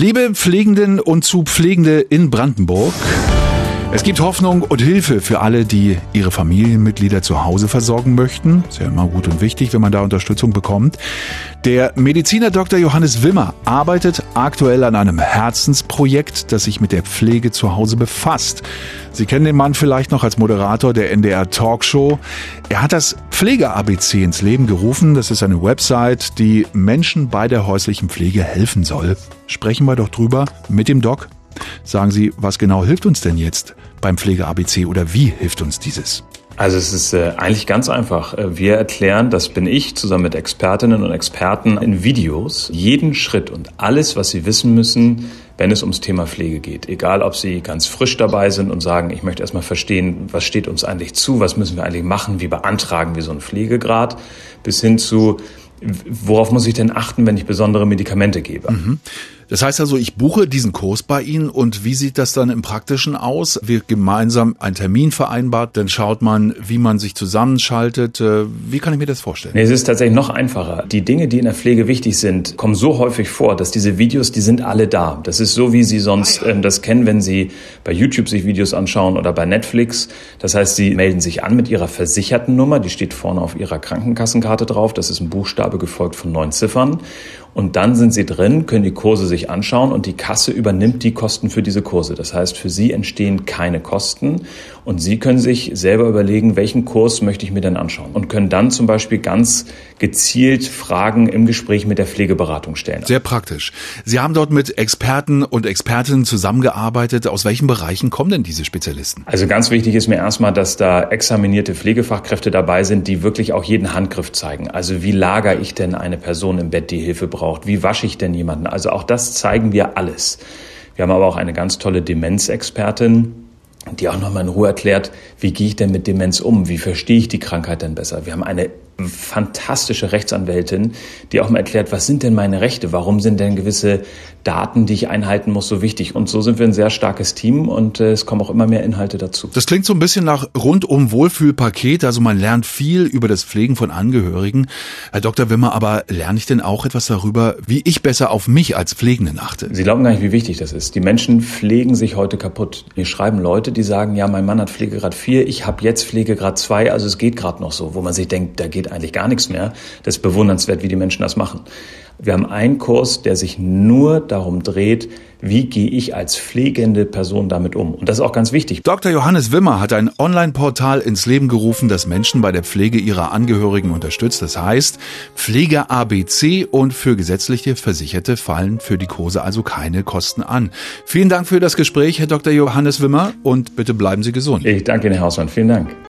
Liebe Pflegenden und zu Pflegende in Brandenburg. Es gibt Hoffnung und Hilfe für alle, die ihre Familienmitglieder zu Hause versorgen möchten. Ist ja immer gut und wichtig, wenn man da Unterstützung bekommt. Der Mediziner Dr. Johannes Wimmer arbeitet aktuell an einem Herzensprojekt, das sich mit der Pflege zu Hause befasst. Sie kennen den Mann vielleicht noch als Moderator der NDR Talkshow. Er hat das Pflege-ABC ins Leben gerufen. Das ist eine Website, die Menschen bei der häuslichen Pflege helfen soll. Sprechen wir doch drüber mit dem Doc. Sagen Sie, was genau hilft uns denn jetzt beim Pflege-ABC oder wie hilft uns dieses? Also es ist äh, eigentlich ganz einfach. Äh, wir erklären, das bin ich zusammen mit Expertinnen und Experten in Videos, jeden Schritt und alles, was Sie wissen müssen, wenn es ums Thema Pflege geht. Egal, ob Sie ganz frisch dabei sind und sagen, ich möchte erstmal verstehen, was steht uns eigentlich zu, was müssen wir eigentlich machen, wie beantragen wir so einen Pflegegrad, bis hin zu, worauf muss ich denn achten, wenn ich besondere Medikamente gebe. Mhm. Das heißt also, ich buche diesen Kurs bei Ihnen und wie sieht das dann im Praktischen aus? Wir gemeinsam einen Termin vereinbart, dann schaut man, wie man sich zusammenschaltet. Äh, wie kann ich mir das vorstellen? Nee, es ist tatsächlich noch einfacher. Die Dinge, die in der Pflege wichtig sind, kommen so häufig vor, dass diese Videos, die sind alle da. Das ist so, wie Sie sonst ähm, das kennen, wenn Sie bei YouTube sich Videos anschauen oder bei Netflix. Das heißt, Sie melden sich an mit Ihrer versicherten Nummer, die steht vorne auf Ihrer Krankenkassenkarte drauf. Das ist ein Buchstabe gefolgt von neun Ziffern. Und dann sind Sie drin, können die Kurse sich anschauen und die Kasse übernimmt die Kosten für diese Kurse. Das heißt, für Sie entstehen keine Kosten und Sie können sich selber überlegen, welchen Kurs möchte ich mir denn anschauen und können dann zum Beispiel ganz gezielt Fragen im Gespräch mit der Pflegeberatung stellen. Sehr praktisch. Sie haben dort mit Experten und Expertinnen zusammengearbeitet. Aus welchen Bereichen kommen denn diese Spezialisten? Also ganz wichtig ist mir erstmal, dass da examinierte Pflegefachkräfte dabei sind, die wirklich auch jeden Handgriff zeigen. Also wie lagere ich denn eine Person im Bett, die Hilfe braucht? Braucht. Wie wasche ich denn jemanden? Also auch das zeigen wir alles. Wir haben aber auch eine ganz tolle Demenzexpertin, die auch nochmal in Ruhe erklärt, wie gehe ich denn mit Demenz um? Wie verstehe ich die Krankheit denn besser? Wir haben eine fantastische Rechtsanwältin, die auch mal erklärt, was sind denn meine Rechte? Warum sind denn gewisse Daten, die ich einhalten muss, so wichtig? Und so sind wir ein sehr starkes Team und äh, es kommen auch immer mehr Inhalte dazu. Das klingt so ein bisschen nach rundum Wohlfühlpaket. Also man lernt viel über das Pflegen von Angehörigen. Herr Dr. Wimmer, aber lerne ich denn auch etwas darüber, wie ich besser auf mich als Pflegenden achte? Sie glauben gar nicht, wie wichtig das ist. Die Menschen pflegen sich heute kaputt. Mir schreiben Leute, die sagen, ja, mein Mann hat Pflegegrad 4, ich habe jetzt Pflegegrad 2, also es geht gerade noch so, wo man sich denkt, da geht eigentlich gar nichts mehr. Das ist bewundernswert, wie die Menschen das machen. Wir haben einen Kurs, der sich nur darum dreht, wie gehe ich als pflegende Person damit um. Und das ist auch ganz wichtig. Dr. Johannes Wimmer hat ein Online-Portal ins Leben gerufen, das Menschen bei der Pflege ihrer Angehörigen unterstützt. Das heißt, Pflege ABC und für gesetzliche Versicherte fallen für die Kurse also keine Kosten an. Vielen Dank für das Gespräch, Herr Dr. Johannes Wimmer, und bitte bleiben Sie gesund. Ich danke Ihnen, Herr Hausmann. Vielen Dank.